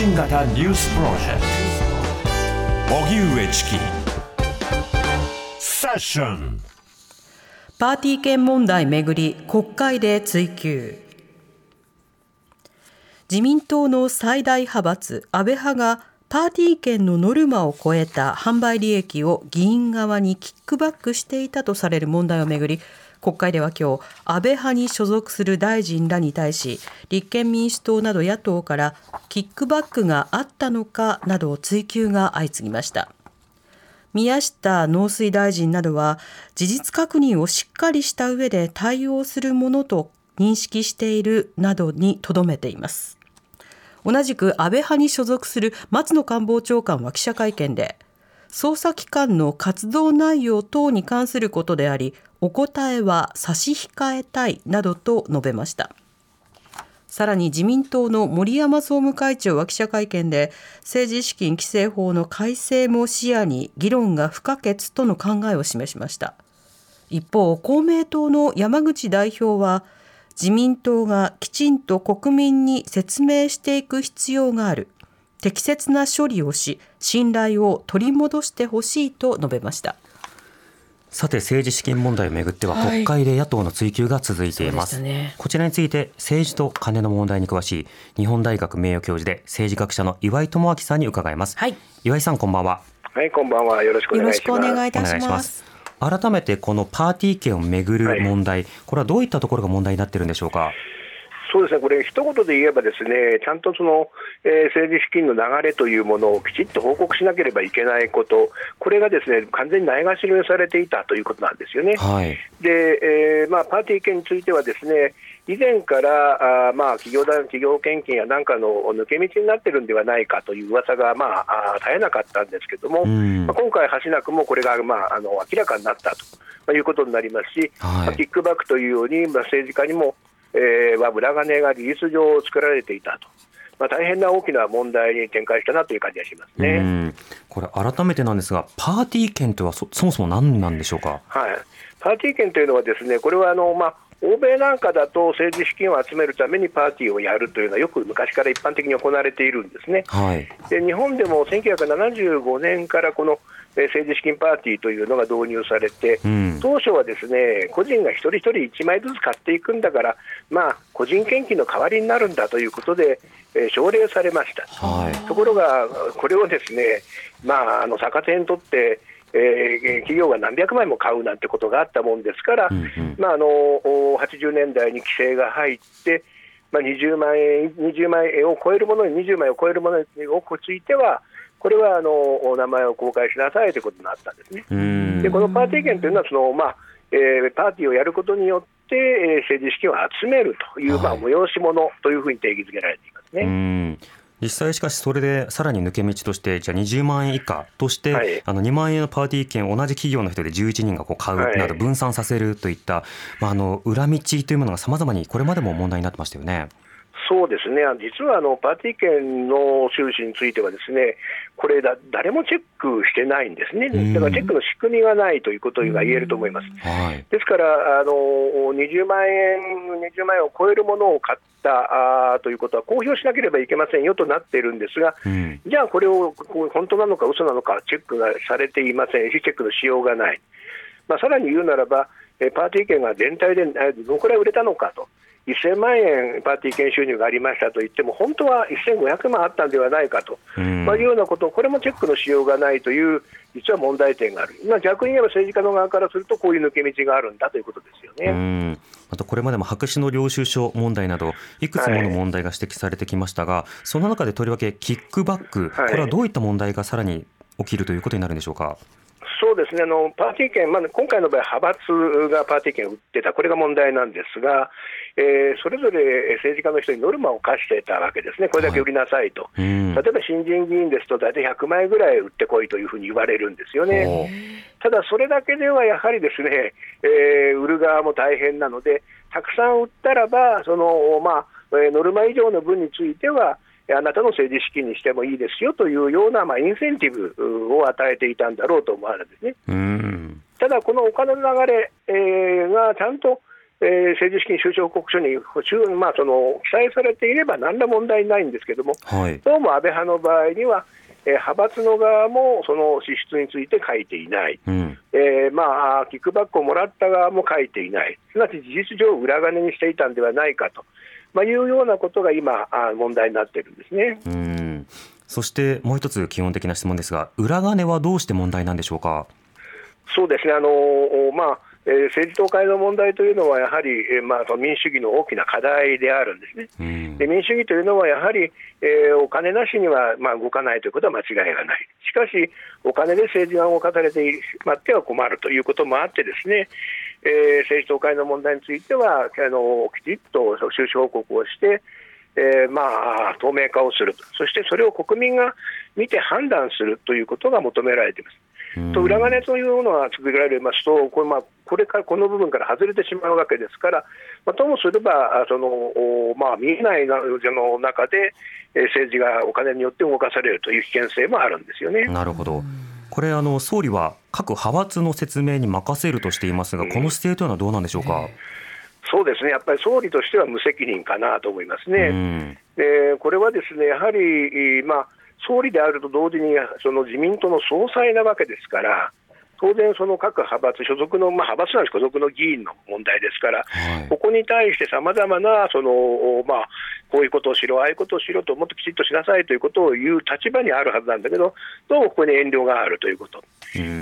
新型ニュースプロジェクト。荻上チキ。セッション。パーティー券問題めぐり国会で追及。自民党の最大派閥安倍派がパーティー券のノルマを超えた販売利益を議員側にキックバックしていたとされる問題をめぐり国会では今日安倍派に所属する大臣らに対し立憲民主党など野党からキックバックがあったのかなど追及が相次ぎました。宮下農水大臣などは事実確認をしっかりした上で対応するものと認識しているなどにとどめています。同じく安倍派に所属する松野官房長官は記者会見で捜査機関の活動内容等に関することでありお答えは差し控えたいなどと述べました。さらに自民党の森山総務会長は記者会見で政治資金規正法の改正も視野に議論が不可欠との考えを示しました。一方公明党の山口代表は自民党がきちんと国民に説明していく必要がある。適切な処理をし信頼を取り戻してほしいと述べました。さて政治資金問題をめぐっては国会で野党の追及が続いています、はいね、こちらについて政治と金の問題に詳しい日本大学名誉教授で政治学者の岩井智明さんに伺います、はい、岩井さんこんばんは。はいこんばんは。よろしくお願いします。お願いいたします改めてこのパーティー券をめぐる問題、はい、これはどういったところが問題になっているんでしょうか？そうですね、これ、一言で言えば、ですねちゃんとその、えー、政治資金の流れというものをきちっと報告しなければいけないこと、これがですね完全にないがしろにされていたということなんですよね。はい、で、えーまあ、パーティー券については、ですね以前からあ、まあ、企業だ企業献金やなんかの抜け道になってるんではないかという噂がまあ、絶えなかったんですけれども、まあ、今回、橋なくもこれが、まあ、あの明らかになったということになりますし、はい。まあ、キックバックというように、まあ、政治家にもえー、は裏金が事実上作られていたと。まあ、大変な大きな問題に展開したなという感じがしますね。これ、改めてなんですが、パーティー券とはそそもそも何なんでしょうか、はい、パーティー券というのは、ですねこれはあの、まあ、欧米なんかだと政治資金を集めるためにパーティーをやるというのはよく昔から一般的に行われているんですね。はい、で日本でも1975年からこの政治資金パーティーというのが導入されて、うん、当初はですね個人が一人一人1枚ずつ買っていくんだから、まあ、個人献金の代わりになるんだということで、えー、奨励されました、はい、ところが、これをですね、まあ、あの逆手にとって、えー、企業が何百枚も買うなんてことがあったもんですから、うんうん、まあ、あの80年代に規制が入って、まあ、20万円 ,20 万円を超えるものに20枚を超えるものについては、これはあの名前を公開しなさいということになったんですね。でこのパーティー券というのはその、まあえー、パーティーをやることによって、えー、政治資金を集めるという、まあ、催し物というふうに定義づけられていますね。実際しかしそれでさらに抜け道としてじゃあ20万円以下として、はい、あの2万円のパーティー券を同じ企業の人で11人がこう買うなど分散させるといった、はい、まあ、あの裏道というものがさまざまにこれまでも問題になってましたよね。そうですね、実はあのパーティー券の収支については、ですねこれだ、誰もチェックしてないんですね、だからチェックの仕組みがないということが言えると思います。はい、ですからあの、20万円、20万円を超えるものを買ったあということは公表しなければいけませんよとなっているんですが、うん、じゃあこれを本当なのか嘘なのか、チェックがされていませんし、チェックのしようがない。まあ、さらに言うならば、パーティー券が全体でどのくらい売れたのかと。1000万円パーティー券収入がありましたと言っても、本当は1500万あったんではないかと、まあ、いうようなことこれもチェックのしようがないという、実は問題点がある、まあ、逆に言えば政治家の側からすると、こういう抜け道があるんだということですよね。あとこれまでも白紙の領収書問題など、いくつもの問題が指摘されてきましたが、はい、その中でとりわけキックバック、これはどういった問題がさらに起きるということになるんでしょうか？そうですね。あのパーティー券、まあ、今回の場合、派閥がパーティー券を売ってた、これが問題なんですが、えー、それぞれ政治家の人にノルマを課してたわけですね、これだけ売りなさいと、はい、例えば新人議員ですと、大体100枚ぐらい売ってこいというふうに言われるんですよね。ただ、それだけではやはりですね、えー、売る側も大変なので、たくさん売ったらば、そのまあ、ノルマ以上の分については、あなたの政治資金にしてもいいですよというような、まあ、インセンティブを与えていたんだろうと思われるんですね。ただ、このお金の流れ、えー、がちゃんとえー、政治資金収支報告書に、まあ、その記載されていれば何ら問題ないんですけれども、はい、どうも安倍派の場合には、えー、派閥の側もその支出について書いていない、うん、えー、まあ、キックバックをもらった側も書いていない、すなわち事実上、裏金にしていたんではないかと、まあ、いうようなことが今、問題になっているんですね。うんそしてもう一つ基本的な質問ですが、裏金はどうして問題なんでしょうか？そうですねあのまあえー、政治党会の問題というのは、やはり、えーまあ、民主主義の大きな課題であるんですね。うん、で民主主義というのは、やはり、えー、お金なしには、まあ、動かないということは間違いがない、しかし、お金で政治が動かされてしまっては困るということもあって、ですね、えー、政治党会の問題については、あのきちっと収支報告をして、えー、まあ、透明化をすると、そしてそれを国民が見て判断するということが求められています。と裏金というのは作られますと、これ,、まあ、これからこの部分から外れてしまうわけですから、まあ、ともすれば、そのまあ、見えないの中で、政治がお金によって動かされるという危険性もあるんですよね。なるほどこれあの総理は各派閥の説明に任せるとしていますが、この姿勢というのはどうなんでしょうか？そうですね、やっぱり総理としては無責任かなと思いますね。でこれはですねやはり、まあ総理であると同時にその自民党の総裁なわけですから、当然、その各派閥、所属の、まあ、派閥なんです。所属の議員の問題ですから、はい、ここに対してさまざまなその、まあ、こういうことをしろ、ああいうことをしろと、もっときちっとしなさいということを言う立場にあるはずなんだけど、どうもここに遠慮があるということ。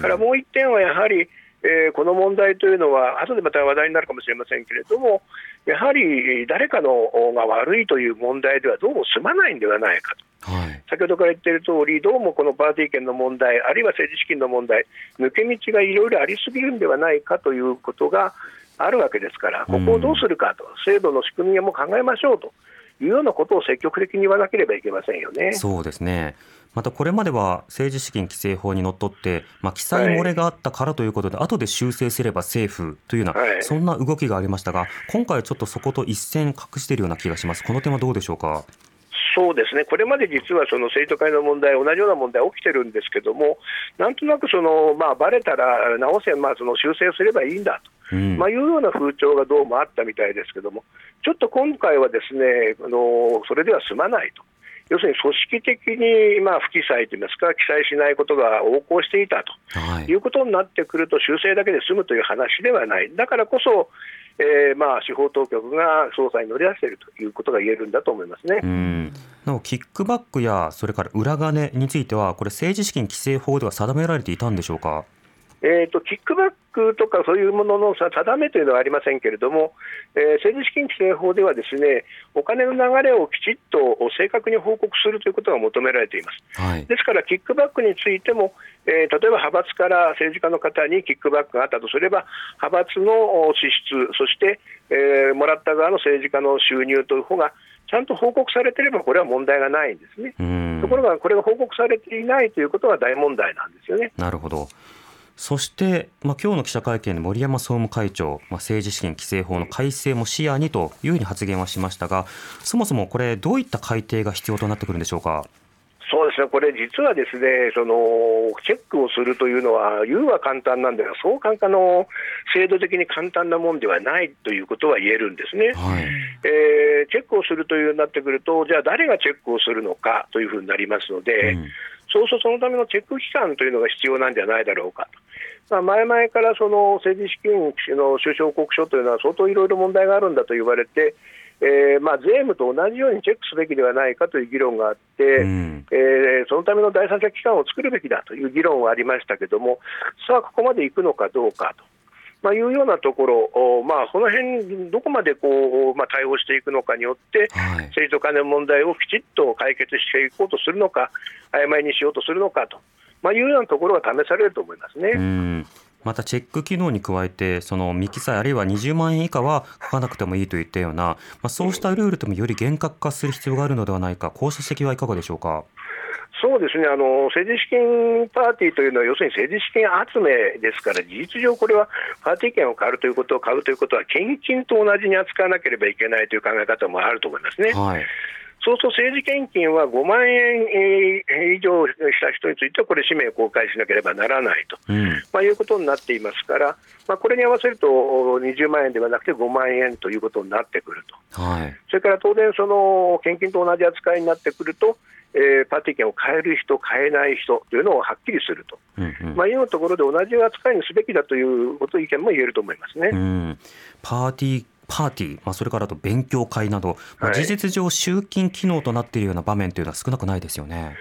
からもう一点はやはり、えー、この問題というのは、後でまた話題になるかもしれませんけれども、やはり誰かのが悪いという問題ではどうも済まないんではないかと、はい、先ほどから言っている通り、どうもこのパーティー券の問題、あるいは政治資金の問題、抜け道がいろいろありすぎるんではないかということがあるわけですから、ここをどうするかと、制度の仕組みも考えましょうというようなことを積極的に言わなければいけませんよね。そうですね。またこれまでは政治資金規正法にのっとって、まあ、記載漏れがあったからということで、はい、後で修正すればセーフというような、はい、そんな動きがありましたが、今回はちょっとそこと一線隠しているような気がします、この点はどうでしょうか？そうですね、これまで実はその生徒会の問題、同じような問題起きてるんですけども、なんとなくその、まあ、バレたら直せ、まあ、その修正すればいいんだと、うん、まあ、いうような風潮がどうもあったみたいですけども、ちょっと今回はですねあのそれでは済まないと。要するに組織的にまあ不記載といいますか、記載しないことが横行していたと、はい、いうことになってくると、修正だけで済むという話ではない、だからこそ、えー、まあ司法当局が捜査に乗り出しているということが言えるんだと思いますね。うんなおキックバックやそれから裏金については、これ、政治資金規正法では定められていたんでしょうか？えーと、キックバックとかそういうものの定めというのはありませんけれども、えー、政治資金規正法ではですねお金の流れをきちっと正確に報告するということが求められています。はい、ですから、キックバックについても、えー、例えば派閥から政治家の方にキックバックがあったとすれば、派閥の支出、そして、えー、もらった側の政治家の収入という方がちゃんと報告されていれば、これは問題がないんですね。ところが、これが報告されていないということは大問題なんですよね。なるほどそして、まあ、今日の記者会見で森山総務会長、まあ、政治資金規正法の改正も視野にというふうに発言はしましたが、そもそもこれ、どういった改定が必要となってくるんでしょうか？そうですね、これ、実はですねそのチェックをするというのは、言うは簡単なんですが、そう簡単の制度的に簡単なもんではないということは言えるんですね、はい、えー、チェックをするというようになってくると、じゃあ、誰がチェックをするのかというふうになりますので、うん、そうそうそのためのチェック機関というのが必要なんじゃないだろうかと。まあ、前々からその政治資金の収支報告書というのは相当いろいろ問題があるんだと言われて、えーまあ、税務と同じようにチェックすべきではないかという議論があって、うん、えー、そのための第三者機関を作るべきだという議論はありましたけれども、さあ、ここまで行くのかどうかと。まあ、いうようなところ、まあ、この辺どこまでこう、まあ、対応していくのかによって、はい、政治と金の問題をきちっと解決していこうとするのか、曖昧にしようとするのかと、まあ、いうようなところが試されると思いますね。またチェック機能に加えて、その未記載あるいは20万円以下は書かなくてもいいといったような、まあ、そうしたルールともより厳格化する必要があるのではないか、こうした指摘はいかがでしょうか？そうですね。あの政治資金パーティーというのは、要するに政治資金集めですから、事実上、これはパーティー券を買うということを買うということは、献金と同じに扱わなければいけないという考え方もあると思いますね。はい。そうすると政治献金は5万円以上した人については、これ、氏名公開しなければならないと、うん、まあ、いうことになっていますから、まあ、これに合わせると20万円ではなくて5万円ということになってくると、はい、それから当然、その献金と同じ扱いになってくると、えー、パーティー券を買える人、買えない人というのをはっきりすると、うんうん、まあ、いうところで同じ扱いにすべきだということ意見も言えると思いますね。うん、パーティーパーティー、まあ、それからと勉強会など、まあ、事実上、集金機能となっているような場面というのは少なくないですよね。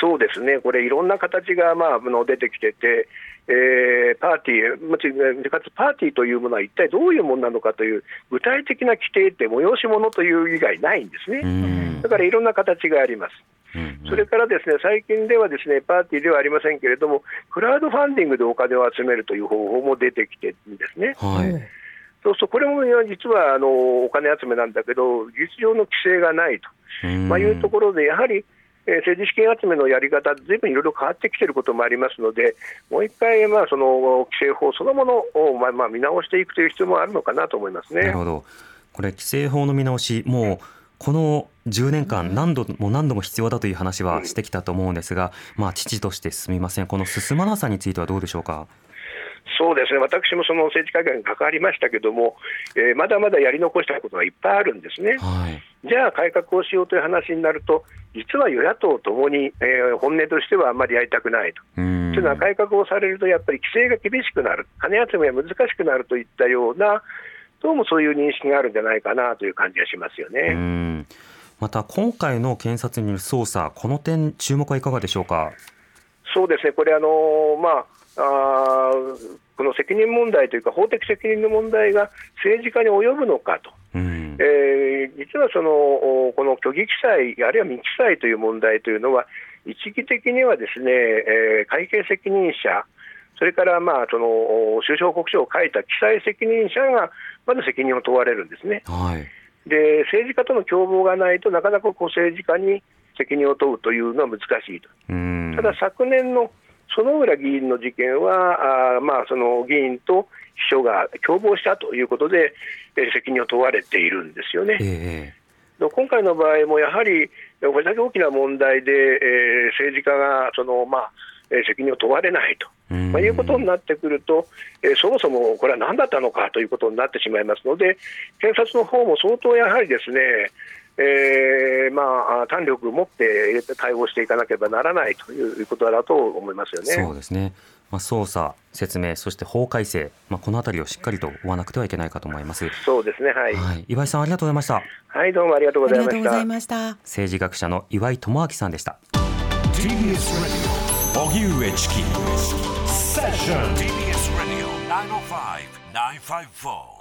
そうですね、これ、いろんな形が、まあ、の出てきてて、えー、パーティー、かつパーティーというものは一体どういうものなのかという具体的な規定って催し物という以外ないんですね。だからいろんな形があります。それからですね最近ではですねパーティーではありませんけれども、クラウドファンディングでお金を集めるという方法も出てきてるんですね。はい。そうすると、これも実はあのお金集めなんだけど、事実上の規制がないと、まあ、いうところで、やはり、えー、政治資金集めのやり方、ずいぶんいろいろ変わってきていることもありますので、もう一回、まあ、その規制法そのものを、まあまあ、見直していくという必要もあるのかなと思いますね。なるほど。これ規制法の見直し、もうこの10年間、何度も何度も必要だという話はしてきたと思うんですが、まあ、父としてすみません、この進まなさについてはどうでしょうか？そうですね。私もその政治改革に関わりましたけども、えー、まだまだやり残したことがいっぱいあるんですね、はい、じゃあ改革をしようという話になると、実は与野党ともに、えー、本音としてはあんまりやりたくないと。というのは、改革をされると、やっぱり規制が厳しくなる、金集めが難しくなるといったような、どうもそういう認識があるんじゃないかなという感じがしますよね。また今回の検察による捜査、この点、注目はいかがでしょうか？そうですね、これ、あのまあ、あこの責任問題というか、法的責任の問題が政治家に及ぶのかと、うん、えー、実はそのこの虚偽記載、あるいは未記載という問題というのは、一義的にはですね、えー、会計責任者、それからまあその収支報告書を書いた記載責任者がまず責任を問われるんですね。はい、で政治家との共謀がないとなかなかこう政治家に責任を問うというのは難しいと。ただ昨年の薗浦議員の事件は、あまあ、その議員と秘書が共謀したということで、えー、責任を問われているんですよね。えー、今回の場合もやはり、これだけ大きな問題で、えー、政治家がその、まあ、責任を問われないと、まあ、いうことになってくると、えー、そもそもこれは何だったのかということになってしまいますので、検察の方も相当やはりですね、えーまあ、胆力を持って対応していかなければならないということだと思いますよね。そうですねまあ、捜査、説明、そして法改正、まあ、このあたりをしっかりと追わなくてはいけないかと思います。そうですね、はい。はい、岩井さん、ありがとうございました。はい、どうもありがとうございました。政治学者の岩井智明さんでした。TBS 荻上チキセッション TBS ラディオ905-954